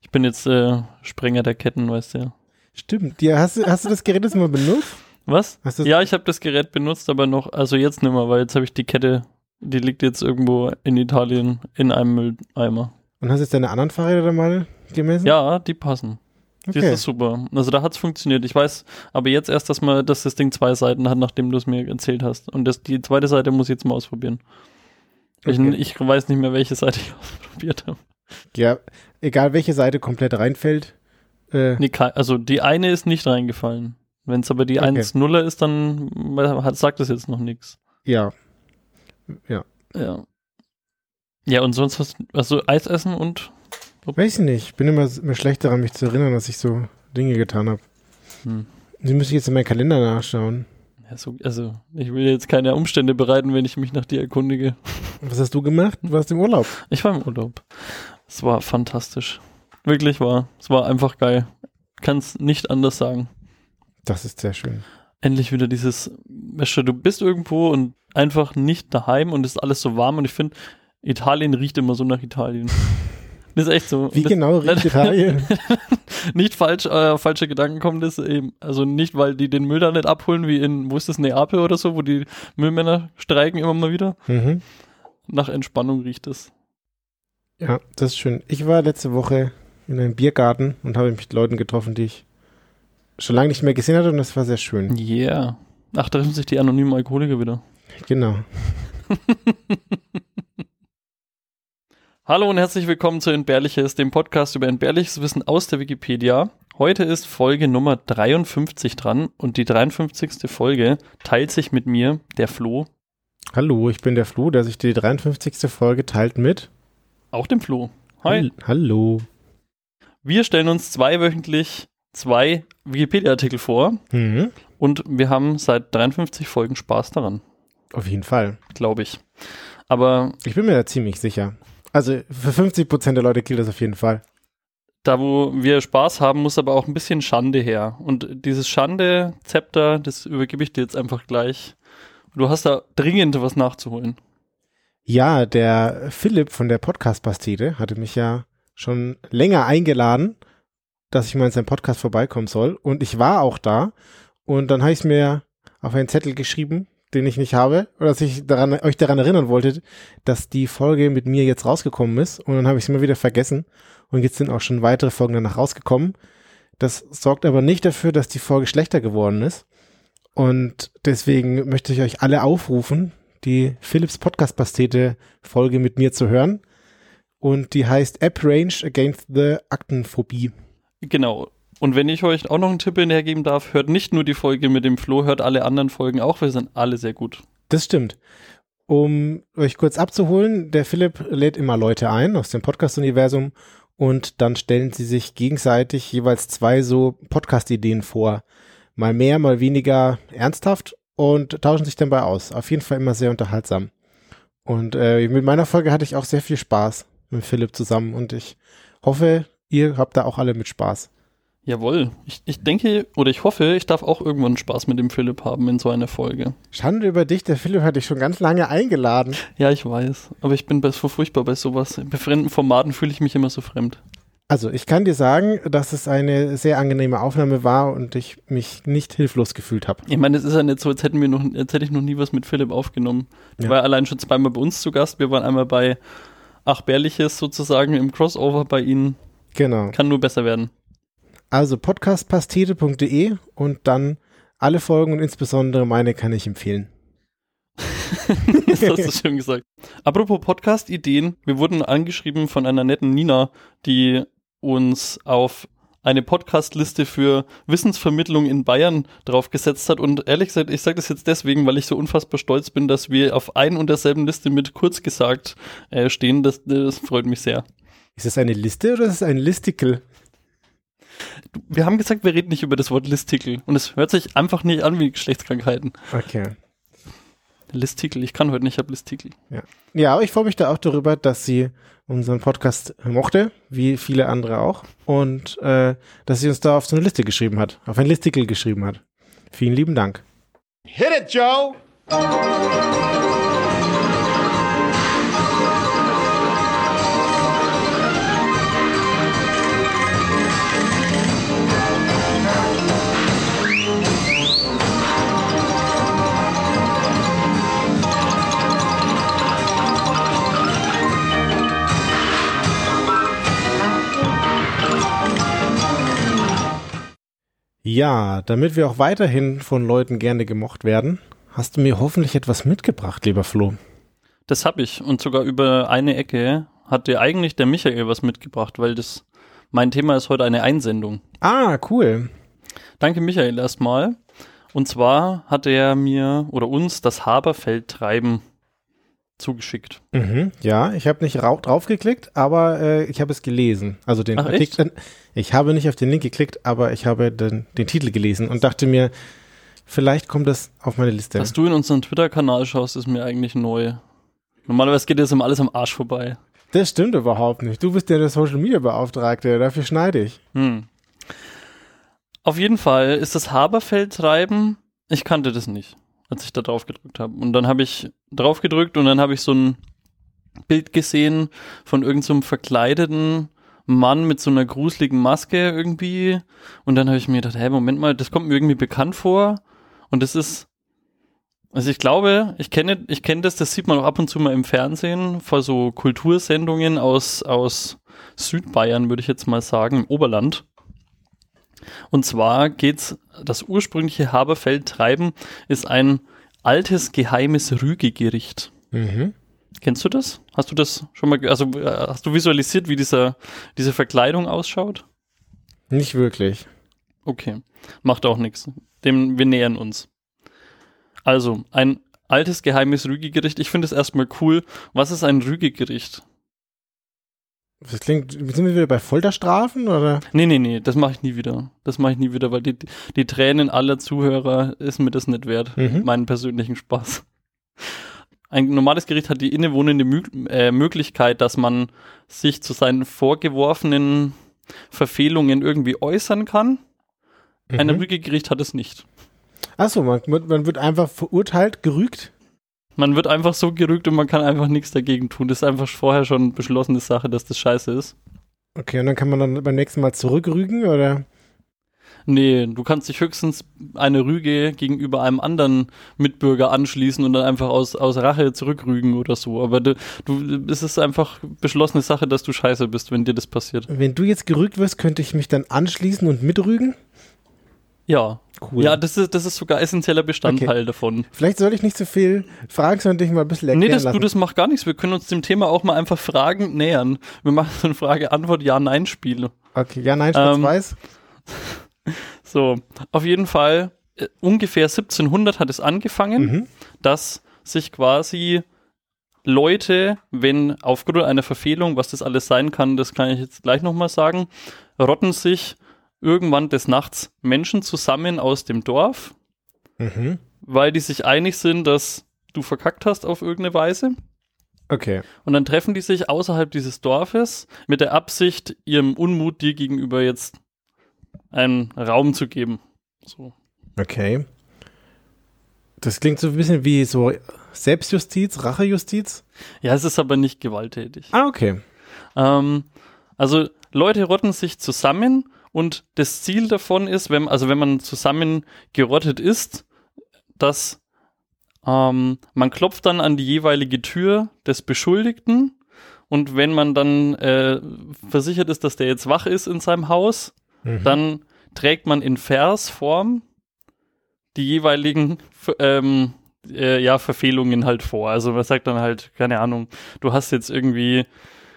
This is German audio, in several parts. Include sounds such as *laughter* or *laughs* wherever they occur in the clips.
Ich bin jetzt äh, Sprenger der Ketten, weißt du ja. Stimmt. Ja, hast, du- hast du das Gerät jetzt mal benutzt? Was? Du Ja, ich habe das Gerät benutzt, aber noch, also jetzt nicht mehr, weil jetzt habe ich die Kette, die liegt jetzt irgendwo in Italien in einem Mülleimer. Und hast jetzt deine anderen Fahrräder da mal gemessen? Ja, die passen. Die Okay. ist super. Also da hat's funktioniert. Ich weiß aber jetzt erst, dass, man, dass das Ding zwei Seiten hat, nachdem du es mir erzählt hast. Und das, die zweite Seite muss ich jetzt mal ausprobieren. Okay. Ich, ich weiß nicht mehr, welche Seite ich *laughs* ausprobiert habe. Ja, egal welche Seite komplett reinfällt. Äh, Nee, also die eine ist nicht reingefallen. Wenn es aber die Okay. 1-0er ist, dann hat, sagt das jetzt noch nichts. ja. Ja. Ja, und sonst was, also Eis essen und Weiß ich nicht. Ich bin immer, immer schlecht daran, mich zu erinnern, dass ich so Dinge getan habe. hm. Die müsste ich jetzt in meinen Kalender nachschauen. ja, so, also ich will jetzt keine Umstände bereiten, wenn ich mich nach dir erkundige. Was hast du gemacht? Du warst im Urlaub. Ich war im Urlaub. Es war fantastisch. Wirklich war. Es war einfach geil. Kann's nicht anders sagen. Das ist sehr schön. Endlich wieder dieses, du, bist irgendwo und einfach nicht daheim und es ist alles so warm und ich finde, Italien riecht immer so nach Italien. *laughs* Das ist echt so. Wie das, genau riecht *laughs* Italien? *laughs* Nicht falsch, äh, falsche Gedanken kommen das eben. Also nicht, weil die den Müll da nicht abholen, wie in, wo ist das, Neapel oder so, wo die Müllmänner streiken immer mal wieder. mhm. Nach Entspannung riecht es. Ja, das ist schön. Ich war letzte Woche in einem Biergarten und habe mich mit Leuten getroffen, die ich schon lange nicht mehr gesehen hatte und das war sehr schön. Yeah. Ach, da treffen sich die anonymen Alkoholiker wieder. Genau. *laughs* Hallo und herzlich willkommen zu Entbehrliches, dem Podcast über entbehrliches Wissen aus der Wikipedia. Heute ist Folge Nummer 53 dran und die 53. Folge teilt sich mit mir der Flo, Hallo, ich bin der Flo, der sich die 53. Folge teilt mit. Auch dem Flo. Hi. Hall- Hallo. Wir stellen uns zweiwöchentlich zwei Wikipedia-Artikel vor Mhm. und wir haben seit 53 Folgen Spaß daran, Auf jeden Fall. glaube ich. Aber Ich bin mir da ziemlich sicher. Also für 50% der Leute gilt das auf jeden Fall. da, wo wir Spaß haben, muss aber auch ein bisschen Schande her. Und dieses Schande-Zepter, das übergebe ich dir jetzt einfach gleich. Du hast da dringend was nachzuholen. Ja, der Philipp von der Podcast-Pastete hatte mich ja schon länger eingeladen, dass ich mal in seinem Podcast vorbeikommen soll. Und ich war auch da. Und dann habe ich es mir auf einen Zettel geschrieben, den ich nicht habe, oder dass ich daran, euch daran erinnern wollte, dass die Folge mit mir jetzt rausgekommen ist. Und dann habe ich es mal wieder vergessen. Und jetzt sind auch schon weitere Folgen danach rausgekommen. Das sorgt aber nicht dafür, dass die Folge schlechter geworden ist. Und deswegen möchte ich euch alle aufrufen, die Philips Podcast Pastete Folge mit mir zu hören. Und die heißt App Range Against the Aktenphobie. Genau. Und wenn ich euch auch noch einen Tipp hintergeben darf, hört nicht nur die Folge mit dem Flo, hört alle anderen Folgen auch, wir sind alle sehr gut. Das stimmt. Um euch kurz abzuholen, der Philipp lädt immer Leute ein aus dem Podcast-Universum und dann stellen sie sich gegenseitig jeweils zwei so Podcast-Ideen vor. Mal mehr, mal weniger ernsthaft und tauschen sich dabei aus. Auf jeden Fall immer sehr unterhaltsam. Und äh, mit meiner Folge hatte ich auch sehr viel Spaß mit Philipp zusammen und ich hoffe, ihr habt da auch alle mit Spaß. Jawohl. Ich, ich denke oder ich hoffe, ich darf auch irgendwann Spaß mit dem Philipp haben in so einer Folge. Schande über dich, der Philipp hat dich schon ganz lange eingeladen. Ja, ich weiß. Aber ich bin so furchtbar bei sowas. Bei fremden Formaten fühle ich mich immer so fremd. Also, ich kann dir sagen, dass es eine sehr angenehme Aufnahme war und ich mich nicht hilflos gefühlt habe. Ich meine, es ist ja nicht so, als hätten wir noch, als hätte ich noch nie was mit Philipp aufgenommen. Ja. war allein schon zweimal bei uns zu Gast. Wir waren einmal bei Ach Bärliches sozusagen im Crossover bei Ihnen. Genau. Kann nur besser werden. Also podcastpastete.de und dann alle Folgen und insbesondere meine kann ich empfehlen. *laughs* Das hast du schön gesagt. Apropos Podcast-Ideen, wir wurden angeschrieben von einer netten Nina, die uns auf eine Podcast-Liste für Wissensvermittlung in Bayern draufgesetzt hat. Und ehrlich gesagt, ich sage das jetzt deswegen, weil ich so unfassbar stolz bin, dass wir auf ein und derselben Liste mit kurz gesagt äh, stehen. Das, das freut mich sehr. Ist es eine Liste oder ist es ein Listicle? Du, wir haben gesagt, wir reden nicht über das Wort Listikel. Und es hört sich einfach nicht an wie Geschlechtskrankheiten. Okay. Listikel, ich kann heute nicht, ich habe Listikel. Ja, aber ich freue mich da auch darüber, dass sie unseren Podcast mochte, wie viele andere auch. Und äh, dass sie uns da auf so eine Liste geschrieben hat, auf ein Listicle geschrieben hat. Vielen lieben Dank. Hit it, Joe! Ja, damit wir auch weiterhin von Leuten gerne gemocht werden, hast du mir hoffentlich etwas mitgebracht, lieber Flo. Das habe ich und sogar über eine Ecke hat dir eigentlich der Michael was mitgebracht, weil das mein Thema ist heute eine Einsendung. Ah, cool. Danke Michael erstmal. Und zwar hat er mir oder uns das Haberfeldtreiben zugeschickt. Mhm, ja, ich habe nicht draufgeklickt, aber äh, ich habe es gelesen. Also den Ach, Artikel. Ich habe nicht auf den Link geklickt, aber ich habe den, den Titel gelesen und dachte mir, vielleicht kommt das auf meine Liste. Dass du in unseren Twitter-Kanal schaust, ist mir eigentlich neu. Normalerweise geht das immer alles am Arsch vorbei. Das stimmt überhaupt nicht. Du bist ja der Social Media Beauftragte, dafür schneide ich. Hm. Auf jeden Fall ist das Haberfeldtreiben, ich kannte das nicht, als ich da drauf gedrückt habe. Und dann habe ich drauf gedrückt und dann habe ich so ein Bild gesehen von irgendeinem so verkleideten Mann mit so einer gruseligen Maske irgendwie. Und dann habe ich mir gedacht, hey, Moment mal, das kommt mir irgendwie bekannt vor. Und das ist, also ich glaube, ich kenne, ich kenne das, das sieht man auch ab und zu mal im Fernsehen vor so Kultursendungen aus, aus Südbayern, würde ich jetzt mal sagen, im Oberland. Und zwar geht's, das ursprüngliche Haberfeldtreiben ist ein altes geheimes Rügegericht. Mhm. Kennst du das? Hast du das schon mal, also äh, hast du visualisiert, wie dieser, diese Verkleidung ausschaut? Nicht wirklich. Okay, macht auch nichts. Dem, wir nähern uns. Also, ein altes geheimes Rügegericht. Ich finde es erstmal cool. Was ist ein Rügegericht? Das klingt, sind wir wieder bei Folterstrafen oder? Nee, nee, nee, das mache ich nie wieder. Das mache ich nie wieder, weil die, die Tränen aller Zuhörer ist mir das nicht wert. Mhm. Meinen persönlichen Spaß. Ein normales Gericht hat die innewohnende Mü äh, Möglichkeit, dass man sich zu seinen vorgeworfenen Verfehlungen irgendwie äußern kann. Ein Mhm. Rügegericht hat es nicht. Achso, man, man wird einfach verurteilt, gerügt. Man wird einfach so gerügt und man kann einfach nichts dagegen tun. Das ist einfach vorher schon beschlossene Sache, dass das scheiße ist. Okay, und dann kann man dann beim nächsten Mal zurückrügen oder? Nee, du kannst dich höchstens eine Rüge gegenüber einem anderen Mitbürger anschließen und dann einfach aus, aus Rache zurückrügen oder so. Aber du, du, es ist einfach beschlossene Sache, dass du scheiße bist, wenn dir das passiert. Wenn du jetzt gerügt wirst, könnte ich mich dann anschließen und mitrügen? Ja. Cool. Ja, das ist, das ist sogar essentieller Bestandteil davon. Vielleicht soll ich nicht so viel fragen, sondern dich mal ein bisschen erklären Nee, das, du, lassen. das macht gar nichts. Wir können uns dem Thema auch mal einfach Fragen nähern. Wir machen so ein Frage-Antwort-Ja-Nein-Spiel. okay, ja, nein, Ähm, schwarz-weiß. *laughs* So, auf jeden Fall, äh, ungefähr 1700 hat es angefangen. Mhm. dass sich quasi Leute, wenn aufgrund einer Verfehlung, was das alles sein kann, das kann ich jetzt gleich nochmal sagen, rotten sich irgendwann des Nachts Menschen zusammen aus dem Dorf, Mhm. weil die sich einig sind, dass du verkackt hast auf irgendeine Weise. Okay. Und dann treffen die sich außerhalb dieses Dorfes mit der Absicht, ihrem Unmut dir gegenüber jetzt einen Raum zu geben. So. Okay. Das klingt so ein bisschen wie so Selbstjustiz, Rachejustiz. Ja, es ist aber nicht gewalttätig. Ah, okay. Ähm, also Leute rotten sich zusammen und das Ziel davon ist, wenn, also wenn man zusammen gerottet ist, dass ähm, man klopft dann an die jeweilige Tür des Beschuldigten und wenn man dann äh, versichert ist, dass der jetzt wach ist in seinem Haus, Mhm. dann trägt man in Versform die jeweiligen ähm, äh, ja, Verfehlungen halt vor. Also man sagt dann halt, keine Ahnung, du hast jetzt irgendwie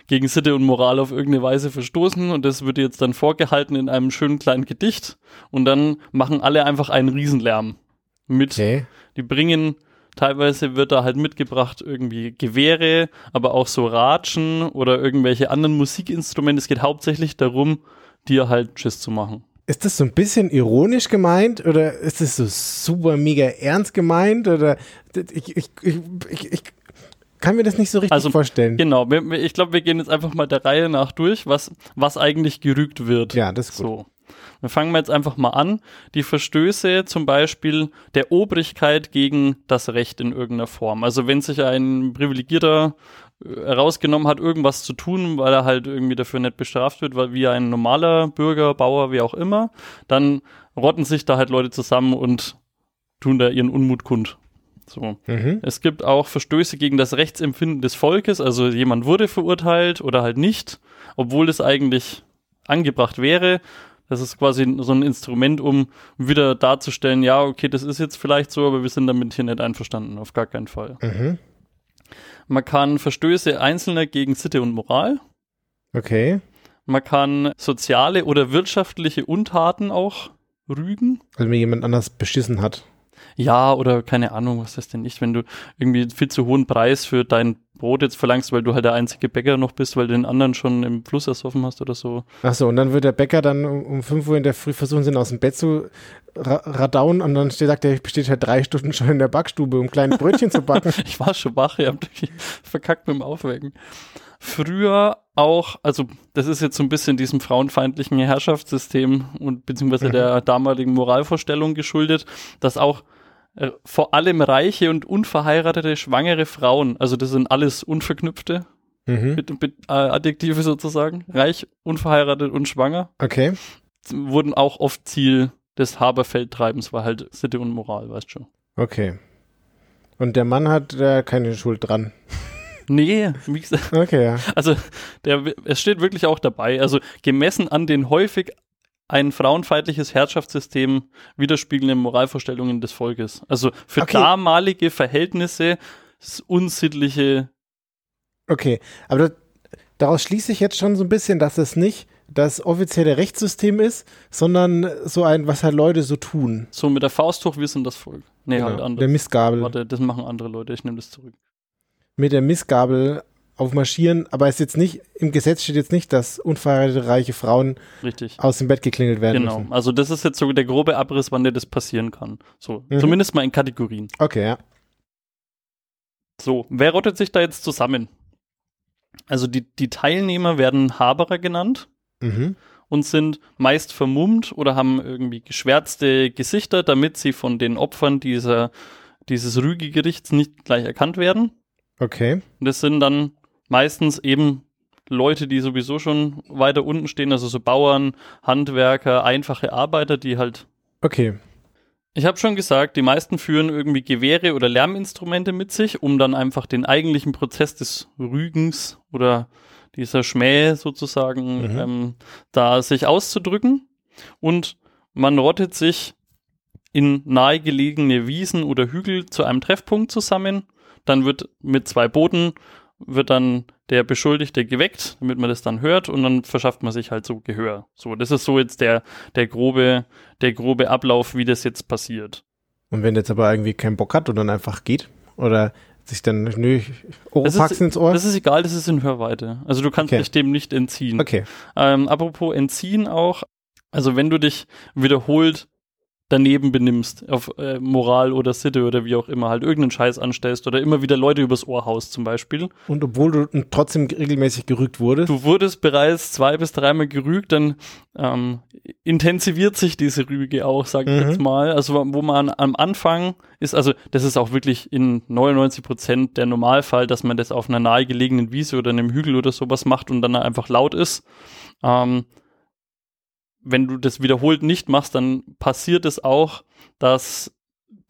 gegen Sitte und Moral auf irgendeine Weise verstoßen und das wird jetzt dann vorgehalten in einem schönen kleinen Gedicht und dann machen alle einfach einen Riesenlärm mit. Okay. Die bringen, teilweise wird da halt mitgebracht irgendwie Gewehre, aber auch so Ratschen oder irgendwelche anderen Musikinstrumente. Es geht hauptsächlich darum, dir halt Schiss zu machen. Ist das so ein bisschen ironisch gemeint oder ist das so super mega ernst gemeint oder ich, ich, ich, ich, ich kann mir das nicht so richtig Also, vorstellen. Genau, ich glaube, wir gehen jetzt einfach mal der Reihe nach durch, was, was eigentlich gerügt wird. Ja, das ist gut. So. Dann fangen wir jetzt einfach mal an. Die Verstöße zum Beispiel der Obrigkeit gegen das Recht in irgendeiner Form. Also wenn sich ein Privilegierter äh, herausgenommen hat, irgendwas zu tun, weil er halt irgendwie dafür nicht bestraft wird, weil wie ein normaler Bürger, Bauer, wie auch immer, dann rotten sich da halt Leute zusammen und tun da ihren Unmut kund. So. Mhm. Es gibt auch Verstöße gegen das Rechtsempfinden des Volkes, also jemand wurde verurteilt oder halt nicht, obwohl es eigentlich angebracht wäre. Das ist quasi so ein Instrument, um wieder darzustellen, ja, okay, das ist jetzt vielleicht so, aber wir sind damit hier nicht einverstanden, auf gar keinen Fall. Mhm. Man kann Verstöße Einzelner gegen Sitte und Moral. Okay. Man kann soziale oder wirtschaftliche Untaten auch rügen. Also mir jemand anders beschissen hat. Ja, oder keine Ahnung, was das denn nicht, wenn du irgendwie viel zu hohen Preis für dein Brot jetzt verlangst, weil du halt der einzige Bäcker noch bist, weil du den anderen schon im Fluss ersoffen hast oder so. Achso, und dann wird der Bäcker dann um, um 5 Uhr in der Früh versuchen, sie aus dem Bett zu ra radauen und dann steht, sagt er, ich besteht halt drei Stunden schon in der Backstube, um kleine Brötchen zu backen. *laughs* Ich war schon wach, ihr habt verkackt mit dem Aufwecken. Früher auch, also das ist jetzt so ein bisschen diesem frauenfeindlichen Herrschaftssystem und beziehungsweise Mhm. der damaligen Moralvorstellung geschuldet, dass auch äh, vor allem reiche und unverheiratete schwangere Frauen, also das sind alles Unverknüpfte Mhm. mit, mit äh, Adjektive sozusagen, reich, unverheiratet und schwanger, Okay. wurden auch oft Ziel des Haberfeldtreibens, war halt Sitte und Moral, weißt schon. Okay. Und der Mann hat äh, keine Schuld dran. Nee, wie gesagt, Okay, ja. Also, der, es steht wirklich auch dabei. Also, gemessen an den häufig ein frauenfeindliches Herrschaftssystem widerspiegelnden Moralvorstellungen des Volkes. Also, für Okay. damalige Verhältnisse unsittliche, Okay. Aber das, daraus schließe ich jetzt schon so ein bisschen, dass es nicht das offizielle Rechtssystem ist, sondern so ein, was halt Leute so tun. so mit der Faust hoch, wir sind das Volk. Nee, halt Genau. Der anders. Mistgabel. Warte, das machen andere Leute, ich nehme das zurück. Mit der Mistgabel aufmarschieren, aber es ist jetzt nicht, im Gesetz steht jetzt nicht, dass unverheiratete reiche Frauen Richtig. aus dem Bett geklingelt werden Genau. müssen. Also, das ist jetzt so der grobe Abriss, wann dir das passieren kann. So, Mhm. zumindest mal in Kategorien. Okay, ja. So, wer rottet sich da jetzt zusammen? Also, die, die Teilnehmer werden Haberer genannt. Mhm. und sind meist vermummt oder haben irgendwie geschwärzte Gesichter, damit sie von den Opfern dieser, dieses Rügegerichts nicht gleich erkannt werden. Okay. Das sind dann meistens eben Leute, die sowieso schon weiter unten stehen, also so Bauern, Handwerker, einfache Arbeiter, die halt. Okay. Ich habe schon gesagt, die meisten führen irgendwie Gewehre oder Lärminstrumente mit sich, um dann einfach den eigentlichen Prozess des Rügens oder dieser Schmäh sozusagen Mhm. ähm, da sich auszudrücken. Und man rottet sich in nahegelegene Wiesen oder Hügel zu einem Treffpunkt zusammen. Dann wird mit zwei Booten wird dann der Beschuldigte geweckt, damit man das dann hört und dann verschafft man sich halt so Gehör. So, das ist so jetzt der, der grobe, der grobe Ablauf, wie das jetzt passiert. Und wenn jetzt aber irgendwie keinen Bock hat und dann einfach geht oder sich dann, nö, ist, ins Ohr. das ist egal, das ist in Hörweite. Also du kannst Okay. dich dem nicht entziehen. okay. Ähm, apropos entziehen auch, also wenn du dich wiederholt daneben benimmst, auf äh, Moral oder Sitte oder wie auch immer, halt irgendeinen Scheiß anstellst oder immer wieder Leute übers Ohr haust zum Beispiel. Und obwohl du trotzdem regelmäßig gerügt wurdest. Du wurdest bereits zwei bis dreimal gerügt, dann ähm, intensiviert sich diese Rüge auch, sag ich Mhm. jetzt mal. Also wo man am Anfang ist, also das ist auch wirklich in 99 Prozent der Normalfall, dass man das auf einer nahegelegenen Wiese oder einem Hügel oder sowas macht und dann einfach laut ist. Ähm, wenn du das wiederholt nicht machst, dann passiert es auch, dass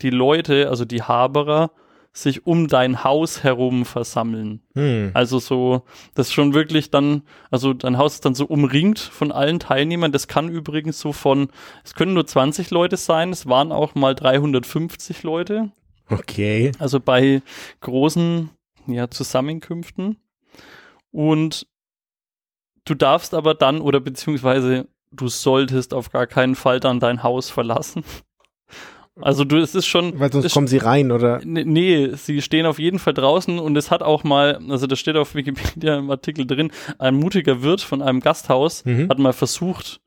die Leute, also die Haberer, sich um dein Haus herum versammeln. Hm. Also so, das ist schon wirklich dann, also dein Haus ist dann so umringt von allen Teilnehmern. Das kann übrigens so von, es können nur 20 Leute sein, es waren auch mal 350 Leute. Okay. Also bei großen ja, Zusammenkünften. Und du darfst aber dann, oder beziehungsweise du solltest auf gar keinen Fall dann dein Haus verlassen. Also du, es ist schon. Weil sonst es- kommen sie rein, oder? Nee, nee, sie stehen auf jeden Fall draußen und es hat auch mal, also das steht auf Wikipedia im Artikel drin, ein mutiger Wirt von einem Gasthaus Mhm. hat mal versucht,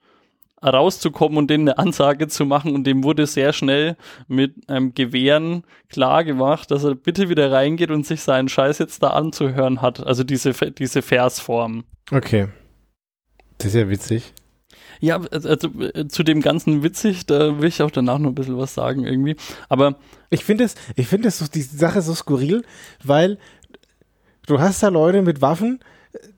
rauszukommen und denen eine Ansage zu machen und dem wurde sehr schnell mit einem Gewehren klar gemacht, dass er bitte wieder reingeht und sich seinen Scheiß jetzt da anzuhören hat. Also diese, diese Versform. Okay. Das ist ja witzig. Ja, also, also äh, zu dem ganzen witzig, da will ich auch danach noch ein bisschen was sagen irgendwie. Aber Ich finde es, ich finde es so, die Sache so skurril, weil du hast da Leute mit Waffen,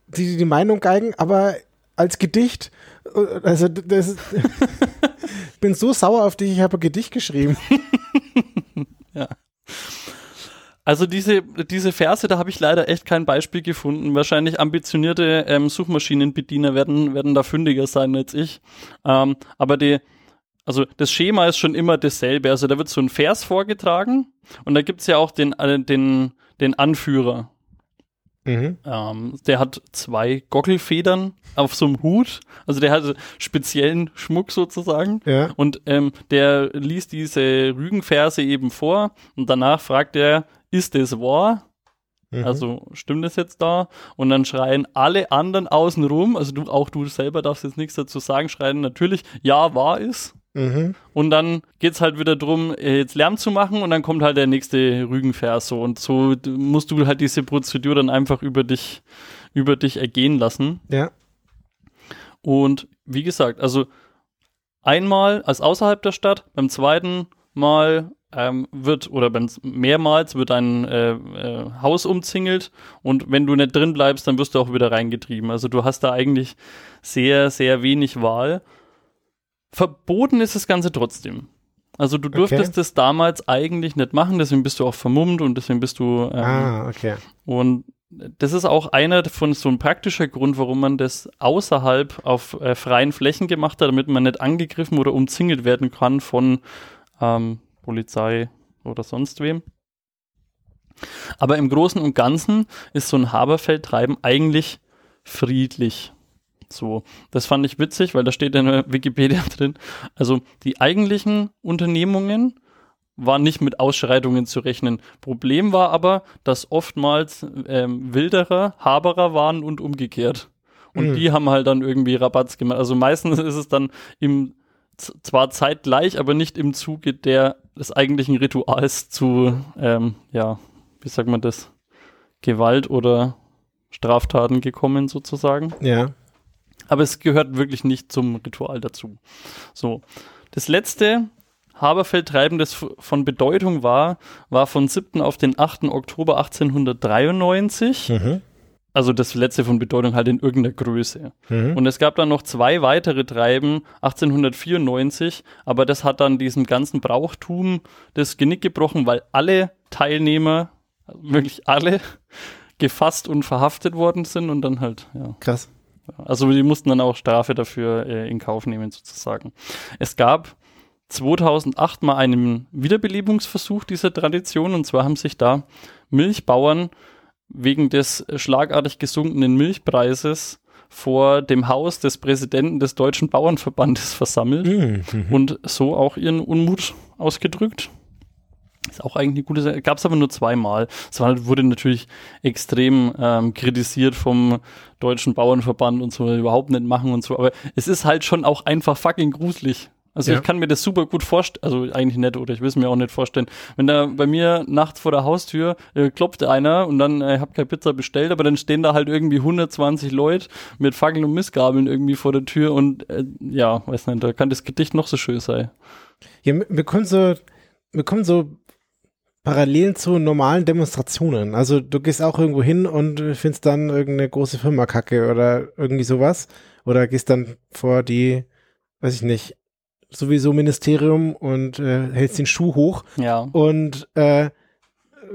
die die Meinung geigen, aber als Gedicht, äh, also das *laughs* bin so sauer auf dich, ich habe ein Gedicht geschrieben. *laughs* Also diese, diese Verse, da habe ich leider echt kein Beispiel gefunden. Wahrscheinlich ambitionierte ähm, Suchmaschinenbediener werden, werden da fündiger sein als ich. Ähm, aber die, also das Schema ist schon immer dasselbe. Also da wird so ein Vers vorgetragen und da gibt's ja auch den, äh, den, den Anführer. Mhm. Ähm, der hat zwei Gockelfedern auf so einem Hut. Also der hat speziellen Schmuck sozusagen. Ja. Und ähm, der liest diese Rügenverse eben vor und danach fragt er, ist es wahr? Mhm. Also stimmt es jetzt da? Und dann schreien alle anderen außenrum, also du, auch du selber darfst jetzt nichts dazu sagen, schreien natürlich, ja, wahr ist. Mhm. Und dann geht's halt wieder drum, äh, jetzt Lärm zu machen und dann kommt halt der nächste Rügenvers so. Und so musst du halt diese Prozedur dann einfach über dich, über dich ergehen lassen. Ja. Und wie gesagt, also einmal als außerhalb der Stadt, beim zweiten Mal ähm, wird oder beim mehrmals wird ein äh, äh, Haus umzingelt und wenn du nicht drin bleibst, dann wirst du auch wieder reingetrieben. Also du hast da eigentlich sehr, sehr wenig Wahl. Verboten ist das Ganze trotzdem. Also du durftest Okay. das damals eigentlich nicht machen, deswegen bist du auch vermummt und deswegen bist du ähm, Ah, okay. und das ist auch einer von so ein praktischer Grund, warum man das außerhalb auf äh, freien Flächen gemacht hat, damit man nicht angegriffen oder umzingelt werden kann von ähm, Polizei oder sonst wem. Aber im Großen und Ganzen ist so ein Haberfeldtreiben eigentlich friedlich. So, das fand ich witzig, weil da steht in der Wikipedia *laughs* drin. Also die eigentlichen Unternehmungen war nicht mit Ausschreitungen zu rechnen. Problem war aber, dass oftmals ähm, Wilderer Haberer waren und umgekehrt. Und Mhm. die haben halt dann irgendwie Rabatz gemacht. Also meistens ist es dann im zwar zeitgleich, aber nicht im Zuge der des eigentlichen Rituals zu, ähm, ja, wie sagt man das, Gewalt oder Straftaten gekommen sozusagen. Ja. Aber es gehört wirklich nicht zum Ritual dazu. So. Das letzte Haberfeldtreiben, das f- von Bedeutung war, war von 7. auf den 8. Oktober 1893. Mhm. Also das letzte von Bedeutung halt in irgendeiner Größe. Mhm. Und es gab dann noch zwei weitere Treiben, 1894, aber das hat dann diesem ganzen Brauchtum das Genick gebrochen, weil alle Teilnehmer, wirklich alle, gefasst und verhaftet worden sind und dann halt, ja. Krass. Also die mussten dann auch Strafe dafür äh, in Kauf nehmen sozusagen. Es gab 2008 mal einen Wiederbelebungsversuch dieser Tradition und zwar haben sich da Milchbauern wegen des schlagartig gesunkenen Milchpreises vor dem Haus des Präsidenten des Deutschen Bauernverbandes versammelt Mhm. Mhm. und so auch ihren Unmut ausgedrückt. Ist auch eigentlich eine gute Sache. Gab es aber nur zweimal. Es war, wurde natürlich extrem ähm, kritisiert vom Deutschen Bauernverband und so, überhaupt nicht machen und so. Aber es ist halt schon auch einfach fucking gruselig. Also Ja. ich kann mir das super gut vorstellen, also eigentlich nicht, oder ich will es mir auch nicht vorstellen. Wenn da bei mir nachts vor der Haustür äh, klopft einer und dann, äh, ich habe keine Pizza bestellt, aber dann stehen da halt irgendwie 120 Leute mit Fackeln und Missgabeln irgendwie vor der Tür und äh, ja, weiß nicht, da kann das Gedicht noch so schön sein. Ja, mir kommen so, mir kommen so Parallelen zu normalen Demonstrationen. Also du gehst auch irgendwo hin und findest dann irgendeine große Firma kacke oder irgendwie sowas. Oder gehst dann vor die, weiß ich nicht, sowieso Ministerium und äh, hältst den Schuh hoch Ja. und äh,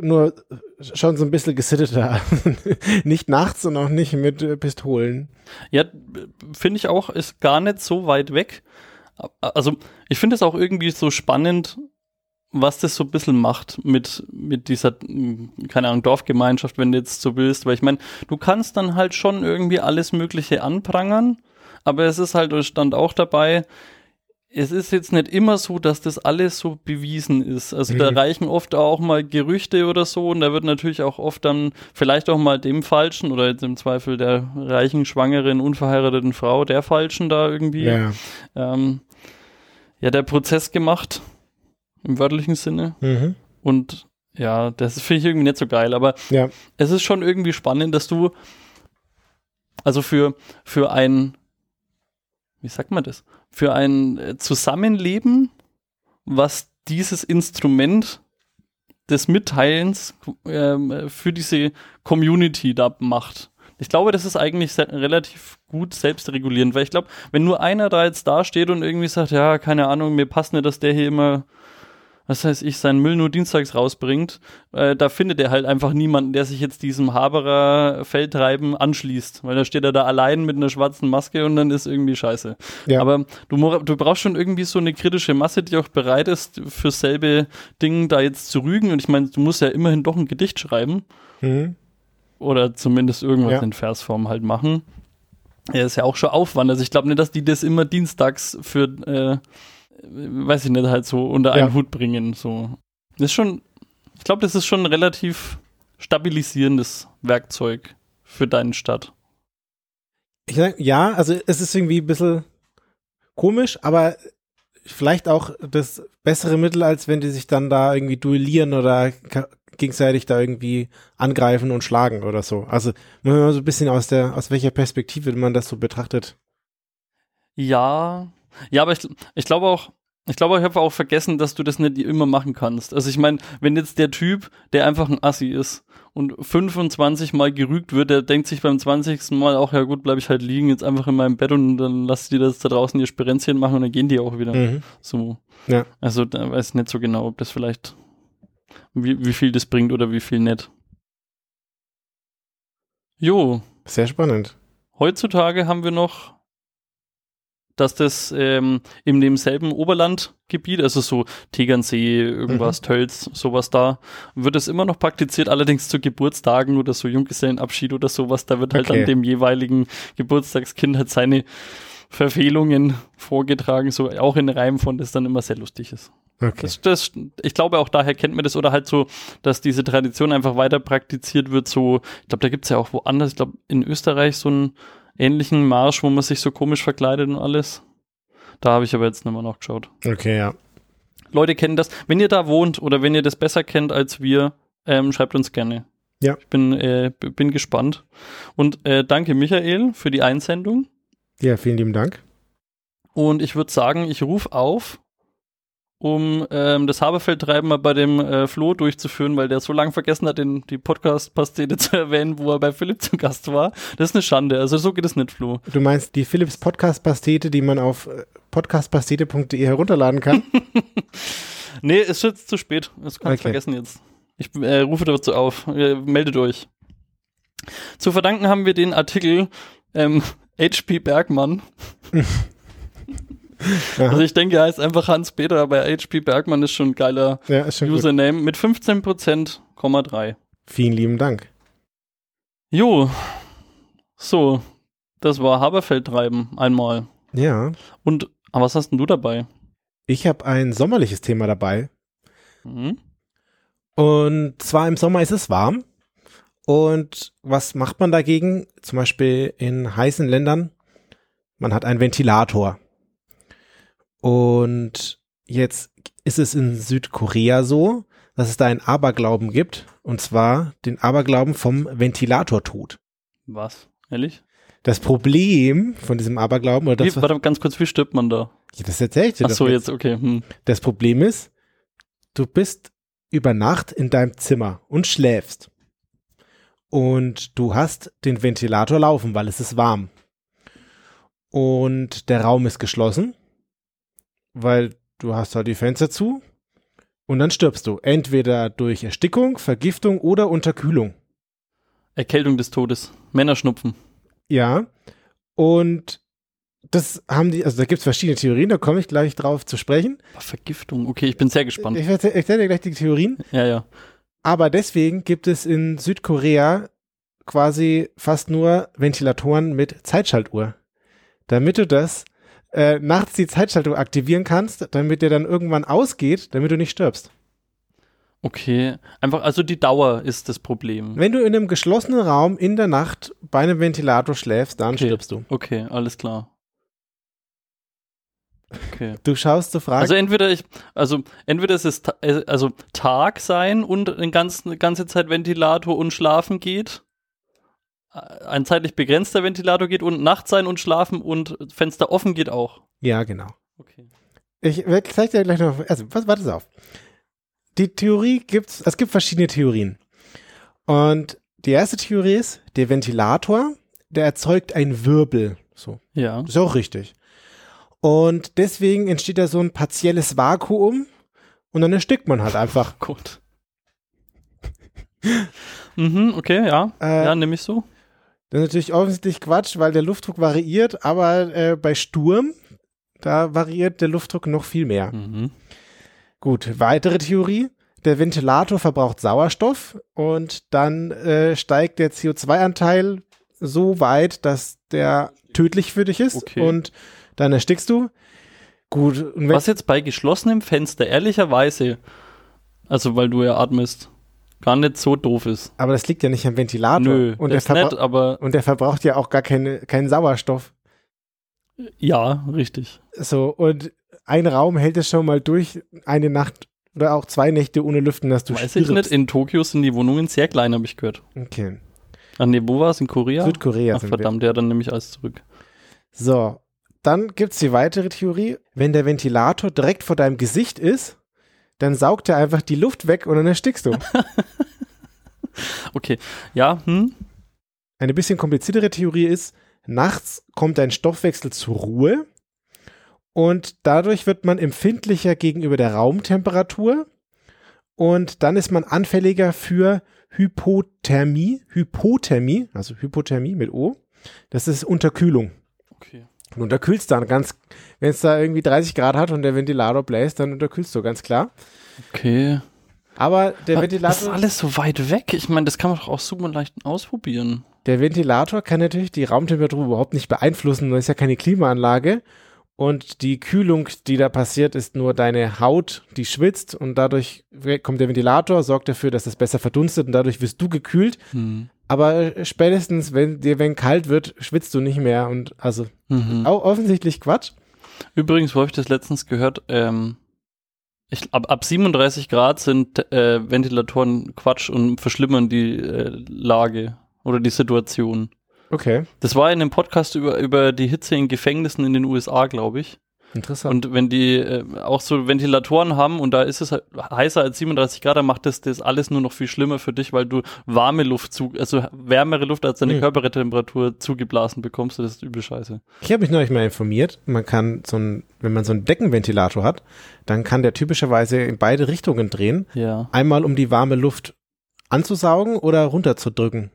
nur schon so ein bisschen gesitteter. *laughs* nicht nachts und auch nicht mit äh, Pistolen. Ja, finde ich auch, ist gar nicht so weit weg. Also, ich finde es auch irgendwie so spannend, was das so ein bisschen macht mit, mit dieser, mh, keine Ahnung, Dorfgemeinschaft, wenn du jetzt so willst. Weil ich meine, du kannst dann halt schon irgendwie alles Mögliche anprangern, aber es ist halt, stand auch dabei, es ist jetzt nicht immer so, dass das alles so bewiesen ist. Also da Mhm. reichen oft auch mal Gerüchte oder so und da wird natürlich auch oft dann vielleicht auch mal dem Falschen oder jetzt im Zweifel der reichen, schwangeren, unverheirateten Frau der Falschen da irgendwie Ja. ähm, ja der Prozess gemacht im wörtlichen Sinne Mhm. und ja, das finde ich irgendwie nicht so geil, aber Ja. es ist schon irgendwie spannend, dass du also für für ein wie sagt man das? Für ein äh, Zusammenleben, was dieses Instrument des Mitteilens ähm, für diese Community da macht. Ich glaube, das ist eigentlich relativ gut selbstregulierend, weil ich glaube, wenn nur einer da jetzt da steht und irgendwie sagt, ja, keine Ahnung, mir passt nicht, dass der hier immer was heißt ich, seinen Müll nur dienstags rausbringt, äh, da findet er halt einfach niemanden, der sich jetzt diesem Haberer Feldtreiben anschließt, weil da steht er da allein mit einer schwarzen Maske und dann ist irgendwie scheiße. Ja. Aber du, du brauchst schon irgendwie so eine kritische Masse, die auch bereit ist, für selbe Ding da jetzt zu rügen und ich meine, du musst ja immerhin doch ein Gedicht schreiben Mhm. oder zumindest irgendwas Ja. in Versform halt machen. Ja, ist ja auch schon Aufwand. Also ich glaube nicht, dass die das immer dienstags für, äh, weiß ich nicht, halt so unter einen Ja. Hut bringen. So. Das ist schon, ich glaube, das ist schon ein relativ stabilisierendes Werkzeug für deine Stadt. Ich sag, ja, also es ist irgendwie ein bisschen komisch, aber vielleicht auch das bessere Mittel, als wenn die sich dann da irgendwie duellieren oder gegenseitig da irgendwie angreifen und schlagen oder so. Also so ein bisschen aus der, aus welcher Perspektive man das so betrachtet. Ja, ja, aber ich, ich glaube auch, ich glaube, ich habe auch vergessen, dass du das nicht immer machen kannst. Also ich meine, wenn jetzt der Typ, der einfach ein Assi ist und 25 Mal gerügt wird, der denkt sich beim 20. Mal auch, ja gut, bleibe ich halt liegen, jetzt einfach in meinem Bett und dann lass die das da draußen ihr Sperenzchen machen und dann gehen die auch wieder. Mhm. So. Ja. Also da weiß ich nicht so genau, ob das vielleicht, wie, wie viel das bringt oder wie viel nicht. Jo, Sehr spannend. Heutzutage haben wir noch, dass das ähm, in demselben Oberlandgebiet, also so Tegernsee, irgendwas, Tölz, sowas da, wird es immer noch praktiziert, allerdings zu Geburtstagen oder so Junggesellenabschied oder sowas, da wird halt Okay. an dem jeweiligen Geburtstagskind halt seine Verfehlungen vorgetragen, so auch in Reim von, das dann immer sehr lustig ist. Okay. Das, das, ich glaube auch daher kennt man das oder halt so, dass diese Tradition einfach weiter praktiziert wird. So, ich glaube, da gibt es ja auch woanders, ich glaube in Österreich so einen ähnlichen Marsch, wo man sich so komisch verkleidet und alles. Da habe ich aber jetzt nicht mehr nachgeschaut. Okay, ja. Leute kennen das. Wenn ihr da wohnt oder wenn ihr das besser kennt als wir, ähm, schreibt uns gerne. Ja. Ich bin, äh, bin gespannt. Und äh, danke Michael für die Einsendung. Ja, vielen lieben Dank. Und ich würde sagen, ich rufe auf, um ähm, das Haberfeldtreiben mal bei dem äh, Flo durchzuführen, weil der so lange vergessen hat, den, die Podcast-Pastete *laughs* zu erwähnen, wo er bei Philipp zu Gast war. Das ist eine Schande. Also so geht es nicht, Flo. Du meinst die Philips Podcast-Pastete, die man auf äh, podcastpastete.de herunterladen kann? *laughs* *laughs* Nee, ist jetzt zu spät. Das kannst du Okay. vergessen jetzt. Ich äh, rufe dazu auf. Äh, meldet euch. Zu verdanken haben wir den Artikel ähm, HP Bergmann. Aha. Also ich denke, er heißt einfach Hans-Peter, aber HP Bergmann ist schon ein geiler ja, schon gut. Username mit 15%,3. Vielen lieben Dank. Jo, so, das war Haberfeldtreiben einmal. Ja, Und ah, was hast denn du dabei? ich habe ein sommerliches Thema dabei. Hm? Und zwar im Sommer ist es warm. Und was macht man dagegen? Zum Beispiel in heißen Ländern. Man hat einen Ventilator. Und jetzt ist es in Südkorea so, dass es da einen Aberglauben gibt. Und zwar den Aberglauben vom Ventilatortod. Was? Ehrlich? Das Problem von diesem Aberglauben, oder das, wie, warte ganz kurz, wie stirbt man da? Ja, das erzähl ich dir Ach doch so, jetzt, okay. Hm. Das Problem ist, du bist über Nacht in deinem Zimmer und schläfst. Und du hast den Ventilator laufen, weil es ist warm. Und der Raum ist geschlossen, weil du hast halt die Fenster zu. Und dann stirbst du. Entweder durch Erstickung, Vergiftung oder Unterkühlung. Erkältung des Todes. Männerschnupfen. Ja. Und das haben die, also da gibt es verschiedene Theorien, da komme ich gleich drauf zu sprechen. Vergiftung. Okay, ich bin sehr gespannt. Ich erzähle erzähl dir gleich die Theorien. Ja, ja. Aber deswegen gibt es in Südkorea quasi fast nur Ventilatoren mit Zeitschaltuhr. Damit du das äh, nachts die Zeitschaltuhr aktivieren kannst, damit der dann irgendwann ausgeht, damit du nicht stirbst. Okay. Einfach, also die Dauer ist das Problem. Wenn du in einem geschlossenen Raum in der Nacht bei einem Ventilator schläfst, dann Okay. stirbst du. Okay, alles klar. Okay. Du schaust zur Frage. Also entweder ich, also entweder es ist äh, also Tag sein und eine ganze, ganze Zeit Ventilator und schlafen geht. Ein zeitlich begrenzter Ventilator geht und Nacht sein und schlafen und Fenster offen geht auch. ja, genau. Okay. Ich zeige dir gleich noch, also, was, warte auf. Die Theorie gibt's, es gibt verschiedene Theorien. Und die erste Theorie ist, der Ventilator, der erzeugt einen Wirbel. So, Ja. ist auch richtig. Und deswegen entsteht da so ein partielles Vakuum und dann erstickt man halt einfach. *laughs* Gut. *laughs* mhm, okay, ja. Äh, ja, nehme ich so. Das ist natürlich offensichtlich Quatsch, weil der Luftdruck variiert, aber äh, bei Sturm, da variiert der Luftdruck noch viel mehr. Mhm. Gut, weitere Theorie. Der Ventilator verbraucht Sauerstoff und dann äh, steigt der CO2-Anteil so weit, dass der tödlich für dich ist Okay. und dann erstickst du. Gut, Was jetzt bei geschlossenem Fenster ehrlicherweise, also weil du ja atmest, gar nicht so doof ist. aber das liegt ja nicht am Ventilator. Nö, und, der verbra- aber und der verbraucht ja auch gar keine, keinen Sauerstoff. ja, richtig. So, und ein Raum hält es schon mal durch, eine Nacht oder auch zwei Nächte ohne Lüften, dass du Weiß ich nicht, in Tokio sind die Wohnungen sehr klein, habe ich gehört. Okay. Ah nee, wo war es? In Korea? Südkorea Ach wir. verdammt, ja, dann nehme ich alles zurück. So, dann gibt's die weitere Theorie. Wenn der Ventilator direkt vor deinem Gesicht ist, dann saugt er einfach die Luft weg und dann erstickst du. *laughs* Okay, ja, hm? Eine bisschen kompliziertere Theorie ist, nachts kommt dein Stoffwechsel zur Ruhe und dadurch wird man empfindlicher gegenüber der Raumtemperatur und dann ist man anfälliger für Hypothermie, Hypothermie, also Hypothermie mit O. Das ist Unterkühlung. Okay. Und unterkühlst dann ganz, wenn es da irgendwie 30 Grad hat und der Ventilator bläst, dann unterkühlst du ganz klar. Okay. Aber der Das ist Ventilator, alles so weit weg. Ich meine, das kann man doch auch super leicht ausprobieren. der Ventilator kann natürlich die Raumtemperatur überhaupt nicht beeinflussen, das ist ja keine Klimaanlage. Und die Kühlung, die da passiert, ist nur deine Haut, die schwitzt und dadurch kommt der Ventilator, sorgt dafür, dass es besser verdunstet und dadurch wirst du gekühlt. Hm. Aber spätestens, wenn dir wenn kalt wird, schwitzt du nicht mehr und also Mhm. auch offensichtlich Quatsch. Übrigens, wo habe ich das letztens gehört, ähm, ich, ab, ab 37 Grad sind äh, Ventilatoren Quatsch und verschlimmern die äh, Lage oder die Situation. Okay, Das war in einem Podcast über, über die Hitze in Gefängnissen in den USA, glaube ich. interessant. Und wenn die äh, auch so Ventilatoren haben und da ist es halt heißer als 37 Grad, dann macht das das alles nur noch viel schlimmer für dich, weil du warme Luft zu, also wärmere Luft als deine Hm. Körpertemperatur zugeblasen bekommst. Das ist übel scheiße. Ich habe mich neulich mal informiert. Man kann so ein, wenn man so einen Deckenventilator hat, dann kann der typischerweise in beide Richtungen drehen. Ja. Einmal um die warme Luft anzusaugen oder runterzudrücken.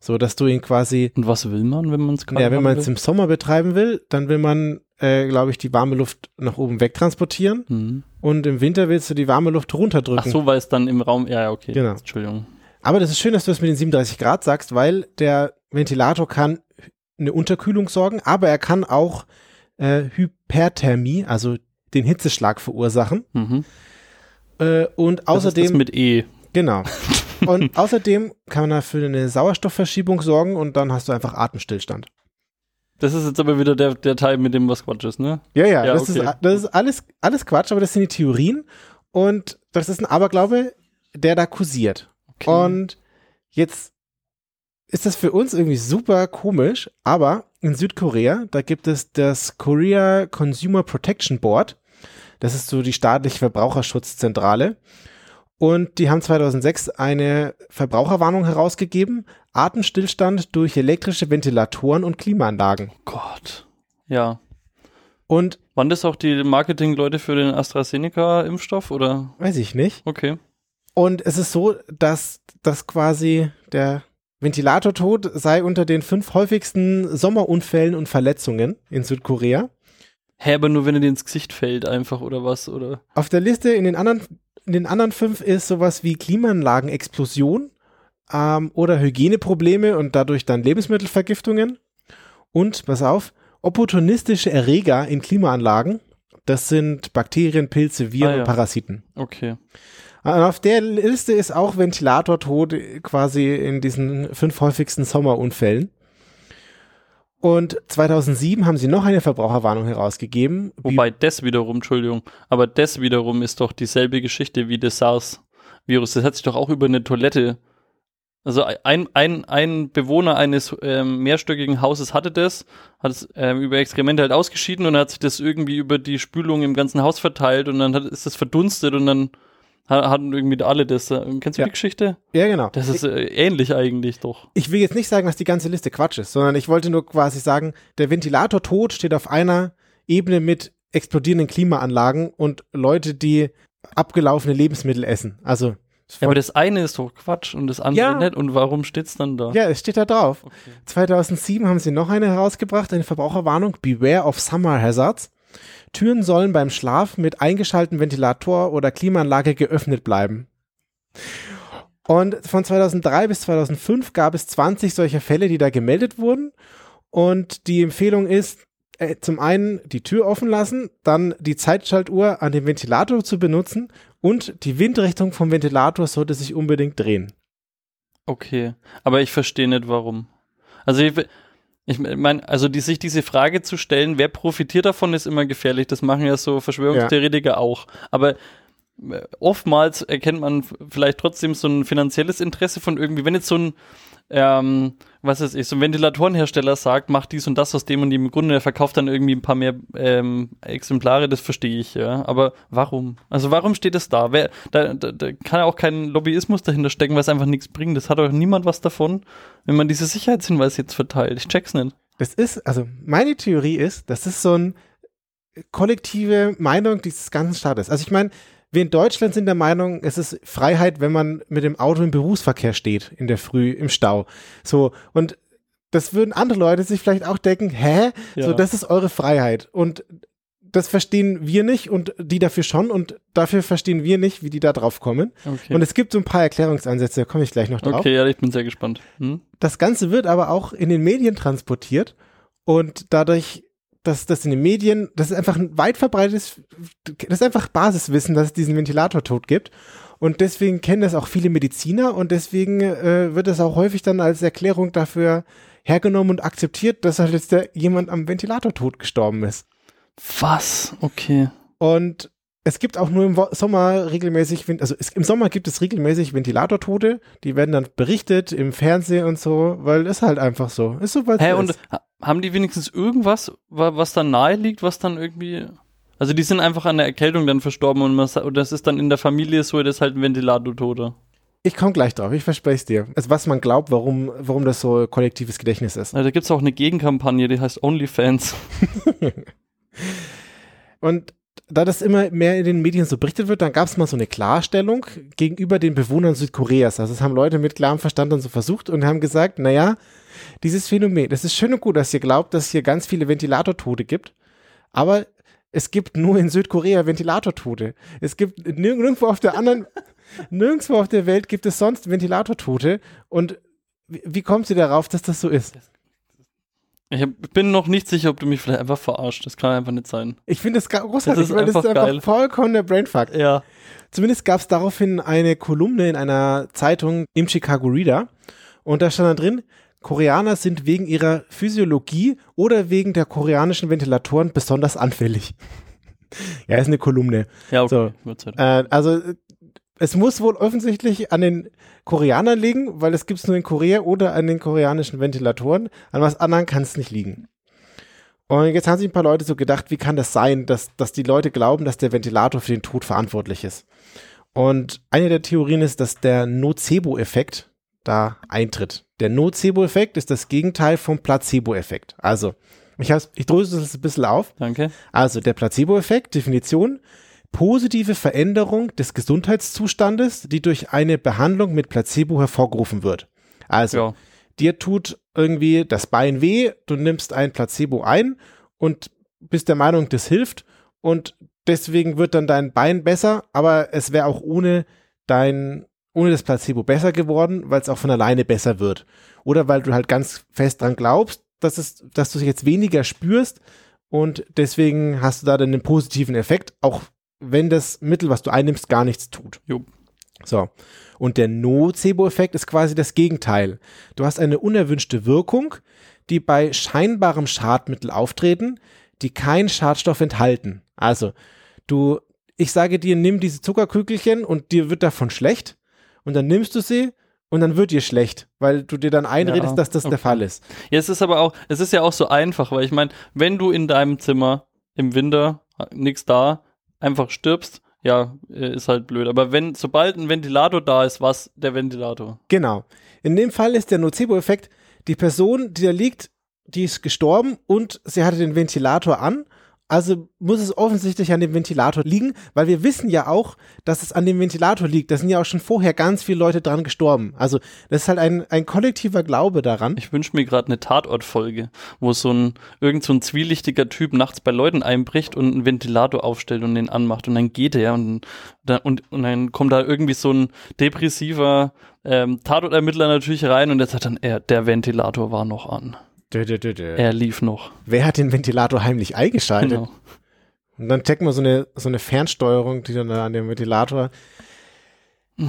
So dass du ihn quasi, Und was will man, wenn man es ja, wenn man es im Sommer betreiben will, dann will man, äh, glaube ich, die warme Luft nach oben wegtransportieren Mhm. und im Winter willst du die warme Luft Ach runterdrücken. so, weil es dann im Raum, ja, ja, okay. Genau. Entschuldigung. Aber das ist schön, dass du das mit den 37 Grad sagst, weil der Ventilator kann eine Unterkühlung sorgen, aber er kann auch äh, Hyperthermie, also den Hitzeschlag verursachen. Mhm. Äh, und Das ist außerdem, das mit E. genau. *laughs* Und *laughs* außerdem kann man dafür eine Sauerstoffverschiebung sorgen und dann hast du einfach Atemstillstand. Das ist jetzt aber wieder der, der Teil mit dem, was Quatsch ist, ne? Ja, ja, Ja, das, okay. ist, das ist alles, alles Quatsch, aber das sind die Theorien und das ist ein Aberglaube, der da kursiert. Okay. Und jetzt ist das für uns irgendwie super komisch, aber in Südkorea, da gibt es das Korea Consumer Protection Board. Das ist so die staatliche Verbraucherschutzzentrale. Und die haben 2006 eine Verbraucherwarnung herausgegeben. Atemstillstand durch elektrische Ventilatoren und Klimaanlagen. oh Gott. Ja. Und Waren das auch die Marketingleute für den AstraZeneca-Impfstoff oder? weiß ich nicht. Okay. Und es ist so, dass das quasi der Ventilatortod sei unter den fünf häufigsten Sommerunfällen und Verletzungen in Südkorea. Hä, aber nur wenn er dir ins Gesicht fällt einfach oder was, oder? Auf der Liste in den anderen, in den anderen fünf ist sowas wie Klimaanlagenexplosion ähm, oder Hygieneprobleme und dadurch dann Lebensmittelvergiftungen. Und, pass auf, opportunistische Erreger in Klimaanlagen. Das sind Bakterien, Pilze, Viren Ah, ja. und Parasiten. Okay. Und auf der Liste ist auch Ventilatortod quasi in diesen fünf häufigsten Sommerunfällen. Und 2007 haben sie noch eine Verbraucherwarnung herausgegeben. Wobei das wiederum, Entschuldigung, aber das wiederum ist doch dieselbe Geschichte wie das SARS-Virus. Das hat sich doch auch über eine Toilette. Also ein, ein, ein Bewohner eines ähm, mehrstöckigen Hauses hatte das, hat es ähm, über Exkremente halt ausgeschieden und hat sich das irgendwie über die Spülung im ganzen Haus verteilt und dann hat, ist das verdunstet und dann hatten irgendwie alle das. Äh, kennst du Ja. die Geschichte? ja, genau. Das ist äh, ähnlich eigentlich doch. Ich will jetzt nicht sagen, dass die ganze Liste Quatsch ist, sondern ich wollte nur quasi sagen, der Ventilatortod steht auf einer Ebene mit explodierenden Klimaanlagen und Leute, die abgelaufene Lebensmittel essen. Also Ja, aber das eine ist doch Quatsch und das andere Ja. nicht. Und warum steht's dann da? ja, es steht da drauf. Okay. 2007 haben sie noch eine herausgebracht, eine Verbraucherwarnung, Beware of Summer Hazards. Türen sollen beim Schlaf mit eingeschaltetem Ventilator oder Klimaanlage geöffnet bleiben. Und von 2003 bis 2005 gab es 20 solcher Fälle, die da gemeldet wurden. Und die Empfehlung ist, äh, zum einen die Tür offen lassen, dann die Zeitschaltuhr an dem Ventilator zu benutzen und die Windrichtung vom Ventilator sollte sich unbedingt drehen. Okay, aber ich verstehe nicht warum. Also ich, ich meine, also die, sich diese Frage zu stellen, wer profitiert davon, ist immer gefährlich. Das machen ja so Verschwörungstheoretiker auch. Aber äh, oftmals erkennt man vielleicht trotzdem so ein finanzielles Interesse von irgendwie, wenn jetzt so ein ähm, was weiß ich, so ein Ventilatorenhersteller sagt, macht dies und das aus dem und dem Grunde, der verkauft dann irgendwie ein paar mehr ähm, Exemplare, das verstehe ich, ja. Aber warum? Also warum steht es da? Wer, da, da, da kann auch kein Lobbyismus dahinter stecken, weil es einfach nichts bringt. Das hat doch niemand was davon, wenn man diese Sicherheitshinweise jetzt verteilt. Ich check's nicht. Das ist, also meine Theorie ist, das ist so eine kollektive Meinung dieses ganzen Staates. Also ich meine, wir in Deutschland sind der Meinung, es ist Freiheit, wenn man mit dem Auto im Berufsverkehr steht, in der Früh, im Stau. So, und das würden andere Leute sich vielleicht auch denken, hä? So, Ja. das ist eure Freiheit. Und das verstehen wir nicht und die dafür schon und dafür verstehen wir nicht, wie die da drauf kommen. Okay. Und es gibt so ein paar Erklärungsansätze, da komme ich gleich noch drauf. okay, ja, ich bin sehr gespannt. Hm? Das Ganze wird aber auch in den Medien transportiert und dadurch, dass das in den Medien, das ist einfach ein weit verbreitetes, das ist einfach Basiswissen, dass es diesen Ventilatortod gibt. Und deswegen kennen das auch viele Mediziner und deswegen äh, wird es auch häufig dann als Erklärung dafür hergenommen und akzeptiert, dass halt jetzt jemand am Ventilatortod gestorben ist. Was? Okay. Und es gibt auch nur im Sommer regelmäßig, also es, im Sommer gibt es regelmäßig Ventilatortote, die werden dann berichtet im Fernsehen und so, weil es halt einfach so ist. So, es und ist. ha- haben die wenigstens irgendwas, wa- was dann nahe liegt, was dann irgendwie. Also die sind einfach an der Erkältung dann verstorben und, man, und das ist dann in der Familie so, das ist halt ein Ventilator-Tote. Ich komme gleich drauf, ich verspreche es dir. Also was man glaubt, warum, warum das so kollektives Gedächtnis ist. Also da gibt's auch eine Gegenkampagne, die heißt OnlyFans. *laughs* Und da das immer mehr in den Medien so berichtet wird, dann gab es mal so eine Klarstellung gegenüber den Bewohnern Südkoreas. Also das haben Leute mit klarem Verstand dann so versucht und haben gesagt, naja, dieses Phänomen, das ist schön und gut, dass ihr glaubt, dass es hier ganz viele Ventilatortote gibt, aber es gibt nur in Südkorea Ventilatortote. Es gibt nirg- nirgendwo auf der anderen, *laughs* nirgendwo auf der Welt gibt es sonst Ventilatortote und wie, wie kommt ihr darauf, dass das so ist? Ich hab, bin noch nicht sicher, ob du mich vielleicht einfach verarscht. Das kann einfach nicht sein. Ich finde das großartig, Das ist weil das ist einfach geil. vollkommen der Brainfuck. Ja. Zumindest gab es daraufhin eine Kolumne in einer Zeitung im Chicago Reader und da stand da drin, Koreaner sind wegen ihrer Physiologie oder wegen der koreanischen Ventilatoren besonders anfällig. *laughs* ja, ist eine Kolumne. Ja, okay. So. Halt. Äh, also es muss wohl offensichtlich an den Koreanern liegen, weil es gibt es nur in Korea oder an den koreanischen Ventilatoren. An was anderem kann es nicht liegen. Und jetzt haben sich ein paar Leute so gedacht, wie kann das sein, dass, dass die Leute glauben, dass der Ventilator für den Tod verantwortlich ist. Und eine der Theorien ist, dass der Nocebo-Effekt da eintritt. Der Nocebo-Effekt ist das Gegenteil vom Placebo-Effekt. Also, ich, ich dröse das ein bisschen auf. Danke. Also der Placebo-Effekt, Definition, positive Veränderung des Gesundheitszustandes, die durch eine Behandlung mit Placebo hervorgerufen wird. Also Ja. dir tut irgendwie das Bein weh, du nimmst ein Placebo ein und bist der Meinung, das hilft und deswegen wird dann dein Bein besser, aber es wäre auch ohne dein ohne das Placebo besser geworden, weil es auch von alleine besser wird. Oder weil du halt ganz fest dran glaubst, dass es, dass du jetzt weniger spürst und deswegen hast du da dann einen positiven Effekt, auch wenn das Mittel, was du einnimmst, gar nichts tut. Jo. So. Und der Nocebo-Effekt ist quasi das Gegenteil. Du hast eine unerwünschte Wirkung, die bei scheinbarem Schadmittel auftreten, die keinen Schadstoff enthalten. Also, du, ich sage dir, nimm diese Zuckerkügelchen und dir wird davon schlecht und dann nimmst du sie und dann wird dir schlecht, weil du dir dann einredest, Ja, dass das okay. der Fall ist. Ja, es ist aber auch, es ist ja auch so einfach, weil ich meine, wenn du in deinem Zimmer im Winter nix da, einfach stirbst, ja, äh, ist halt blöd. Aber wenn, sobald ein Ventilator da ist, was der Ventilator? Genau. In dem Fall ist der Nocebo-Effekt, die Person, die da liegt, die ist gestorben und sie hatte den Ventilator an Also muss es offensichtlich an dem Ventilator liegen, weil wir wissen ja auch, dass es an dem Ventilator liegt. Da sind ja auch schon vorher ganz viele Leute dran gestorben. Also das ist halt ein, ein kollektiver Glaube daran. Ich wünsche mir gerade eine Tatortfolge, wo so ein irgend so ein zwielichtiger Typ nachts bei Leuten einbricht und einen Ventilator aufstellt und den anmacht und dann geht er und, und, und dann kommt da irgendwie so ein depressiver ähm, Tatortermittler natürlich rein und der sagt dann, er, der Ventilator war noch an. Dö, dö, dö, dö. Er lief noch. Wer hat den Ventilator heimlich eingeschaltet? Genau. Und dann checkt man so eine, so eine Fernsteuerung, die dann da an dem Ventilator.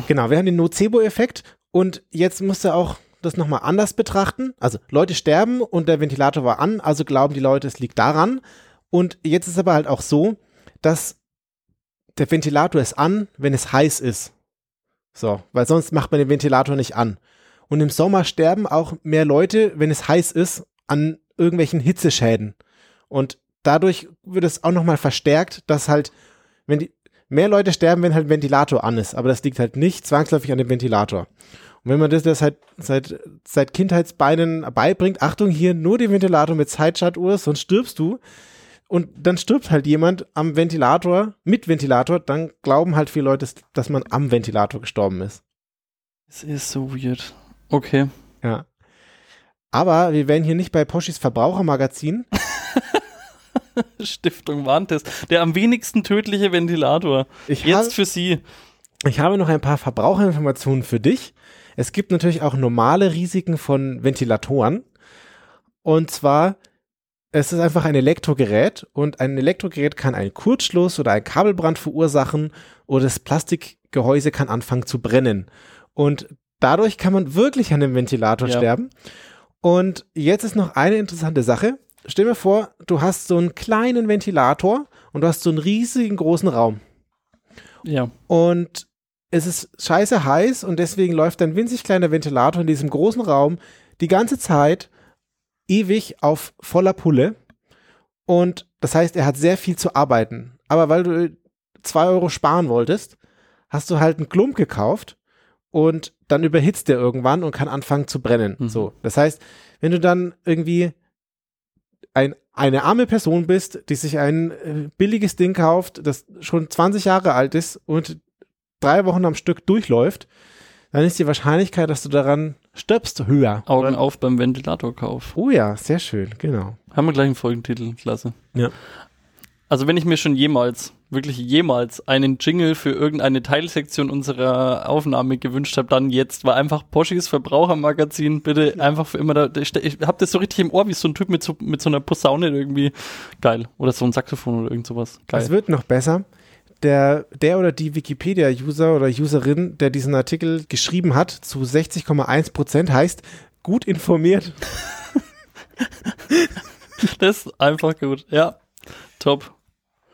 Genau, wir haben den Nocebo-Effekt und jetzt musst du auch das nochmal anders betrachten. Also Leute sterben und der Ventilator war an, also glauben die Leute, es liegt daran. Und jetzt ist aber halt auch so, dass der Ventilator ist an, wenn es heiß ist. So, weil sonst macht man den Ventilator nicht an. Und im Sommer sterben auch mehr Leute, wenn es heiß ist, an irgendwelchen Hitzeschäden. Und dadurch wird es auch nochmal verstärkt, dass halt, wenn die, mehr Leute sterben, wenn halt Ventilator an ist. Aber das liegt halt nicht zwangsläufig an dem Ventilator. Und wenn man das, das halt seit, seit Kindheitsbeinen beibringt, Achtung, hier nur den Ventilator mit Zeitschaltuhr, sonst stirbst du. Und dann stirbt halt jemand am Ventilator, mit Ventilator, dann glauben halt viele Leute, dass man am Ventilator gestorben ist. Es ist so weird. Okay. Ja. Aber wir wären hier nicht bei Poschis Verbrauchermagazin. *laughs* Stiftung Warntest. Der am wenigsten tödliche Ventilator. Ich Jetzt habe- für Sie. Ich habe noch ein paar Verbraucherinformationen für dich. Es gibt natürlich auch normale Risiken von Ventilatoren. Und zwar, es ist einfach ein Elektrogerät und ein Elektrogerät kann einen Kurzschluss oder einen Kabelbrand verursachen oder das Plastikgehäuse kann anfangen zu brennen. Und dadurch kann man wirklich an dem Ventilator Ja. sterben. Und jetzt ist noch eine interessante Sache. Stell dir vor, du hast so einen kleinen Ventilator und du hast so einen riesigen großen Raum Ja. und es ist scheiße heiß und deswegen läuft ein winzig kleiner Ventilator in diesem großen Raum die ganze Zeit ewig auf voller Pulle. Und das heißt, er hat sehr viel zu arbeiten. Aber weil du zwei Euro sparen wolltest, hast du halt einen Klump gekauft und dann überhitzt der irgendwann und kann anfangen zu brennen. Mhm. So. Das heißt, wenn du dann irgendwie ein, eine arme Person bist, die sich ein äh, billiges Ding kauft, das schon 20 Jahre alt ist und drei Wochen am Stück durchläuft, dann ist die Wahrscheinlichkeit, dass du daran stirbst, höher. Augen Oder- auf beim Ventilatorkauf. Oh ja, sehr schön, genau. Haben wir gleich einen Folgentitel, klasse. Ja. Also wenn ich mir schon jemals, wirklich jemals einen Jingle für irgendeine Teilsektion unserer Aufnahme gewünscht habe, dann jetzt, war einfach Poschis Verbrauchermagazin, bitte einfach für immer da. Ich, ich hab das so richtig im Ohr, wie so ein Typ mit so, mit so einer Posaune irgendwie. Geil. Oder so ein Saxophon oder irgend sowas. Geil. Es wird noch besser. Der, der oder die Wikipedia-User oder Userin, der diesen Artikel geschrieben hat, zu 60,1 Prozent heißt gut informiert. *laughs* Das ist einfach gut. Ja. Top.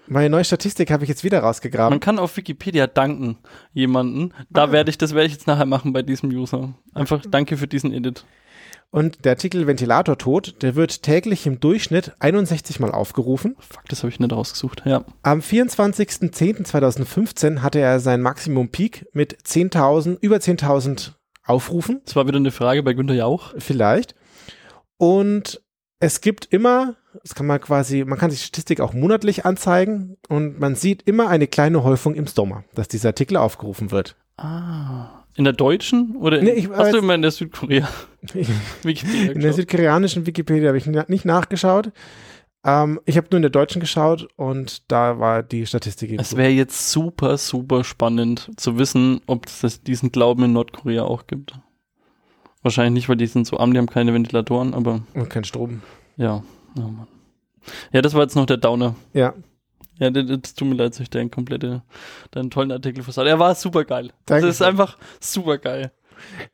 Meine neue Statistik habe ich jetzt wieder rausgegraben. Man kann auf Wikipedia danken jemanden. Da werde ich, das werde ich jetzt nachher machen bei diesem User. Einfach danke für diesen Edit. Und der Artikel Ventilatortod, der wird täglich im Durchschnitt 61 Mal aufgerufen. Fuck, das habe ich nicht rausgesucht. Ja. Am 24.10.2015 hatte er seinen Maximum Peak mit 10.000, über 10.000 Aufrufen, Das war wieder eine Frage bei Günter Jauch. vielleicht. Und es gibt immer, das kann man quasi, man kann sich Statistik auch monatlich anzeigen und man sieht immer eine kleine Häufung im Sommer, dass dieser Artikel aufgerufen wird. Ah. In der deutschen? Oder in, Nee, ich hast du immer in der Südkorea? *laughs* Wikipedia In der südkoreanischen Wikipedia habe ich nicht nachgeschaut. Ähm, ich habe nur in der deutschen geschaut und da war die Statistik eben Es wäre jetzt super, super spannend zu wissen, ob es diesen Glauben in Nordkorea auch gibt. Wahrscheinlich nicht, weil die sind so arm, die haben keine Ventilatoren, aber Und kein Strom. ja. Oh Mann. Ja, das war jetzt noch der Downer. Ja, Ja, das, tut mir leid, dass ich deinen komplette, deinen tollen Artikel versaut. Er war super geil. Danke Das ist einfach super geil.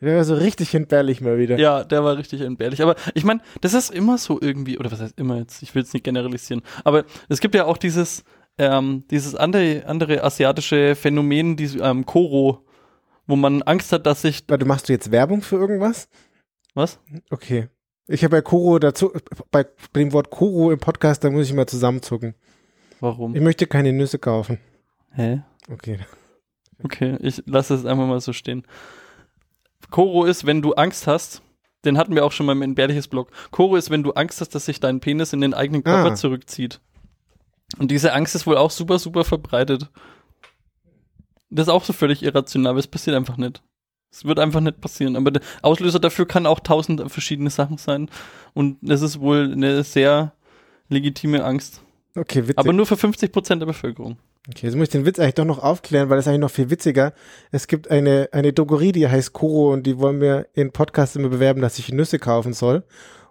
der war so richtig entbehrlich mal wieder. Ja, der war richtig entbehrlich. Aber ich meine, das ist immer so irgendwie, oder was heißt immer jetzt? Ich will es nicht generalisieren. Aber es gibt ja auch dieses, ähm, dieses andere, andere asiatische Phänomen, dieses ähm, Koro, wo man Angst hat, dass sich. Warte, machst du jetzt Werbung für irgendwas? Was? Okay. Ich habe bei Koro dazu, bei dem Wort Koro im Podcast, da muss ich mal zusammenzucken. Warum? Ich möchte keine Nüsse kaufen. Hä? Okay. Okay, ich lasse es einfach mal so stehen. Koro ist, wenn du Angst hast, den hatten wir auch schon mal im entbehrliches Blog. Koro ist, wenn du Angst hast, dass sich dein Penis in den eigenen Körper Ah. zurückzieht. Und diese Angst ist wohl auch super, super verbreitet. Das ist auch so völlig irrational, aber es passiert einfach nicht. Es wird einfach nicht passieren. Aber der Auslöser dafür kann auch tausend verschiedene Sachen sein. Und es ist wohl eine sehr legitime Angst. Okay, witzig. Aber nur für 50 Prozent der Bevölkerung. Okay, jetzt muss ich den Witz eigentlich doch noch aufklären, weil das ist eigentlich noch viel witziger. Es gibt eine, eine Drogerie, die heißt Koro und die wollen mir in Podcast immer bewerben, dass ich Nüsse kaufen soll.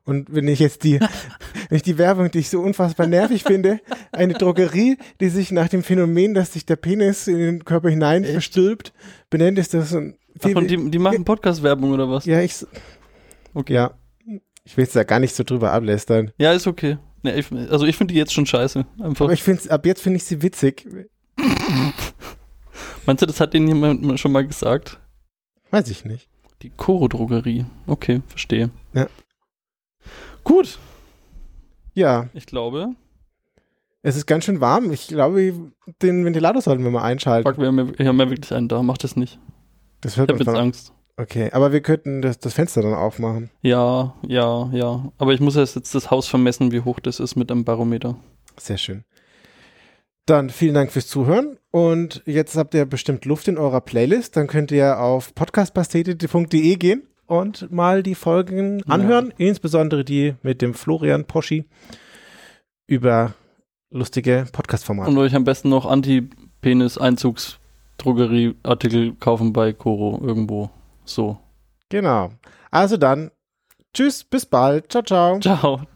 Und wenn ich jetzt die, *laughs* wenn ich die Werbung, die ich so unfassbar nervig finde, eine Drogerie, die sich nach dem Phänomen, dass sich der Penis in den Körper hinein verstülpt, benennt, ist das ein Ach, und die, die machen Podcast-Werbung oder was? Ja, ich, Okay. ja. Ich will jetzt da gar nicht so drüber ablästern. Ja, ist okay. Nee, ich, also ich finde die jetzt schon scheiße. Einfach. Aber ich finde ab jetzt finde ich sie witzig. *laughs* Meinst du, das hat denen jemand schon mal gesagt? Weiß ich nicht. Die Koro-Drogerie. Okay, verstehe. Ja. Gut, Ja, ich glaube. es ist ganz schön warm. Ich glaube, den Ventilator sollten wir mal einschalten. Fuck, wir haben, ja, wir haben ja wirklich einen da. Mach das nicht. Das Ich hört hab man jetzt Angst. Okay, aber wir könnten das, das Fenster dann aufmachen. Ja, ja, ja. Aber ich muss erst jetzt das Haus vermessen, wie hoch das ist mit einem Barometer. Sehr schön. Dann vielen Dank fürs Zuhören und jetzt habt ihr bestimmt Luft in eurer Playlist. Dann könnt ihr auf podcastpastete.de gehen und mal die Folgen Ja. anhören, insbesondere die mit dem Florian Poschi über lustige Podcast-Formate. Und euch am besten noch Anti-Penis-Einzugs-Drogerieartikel kaufen bei Koro irgendwo. So. Genau. Also dann, tschüss, bis bald. Ciao, ciao. Ciao. *laughs*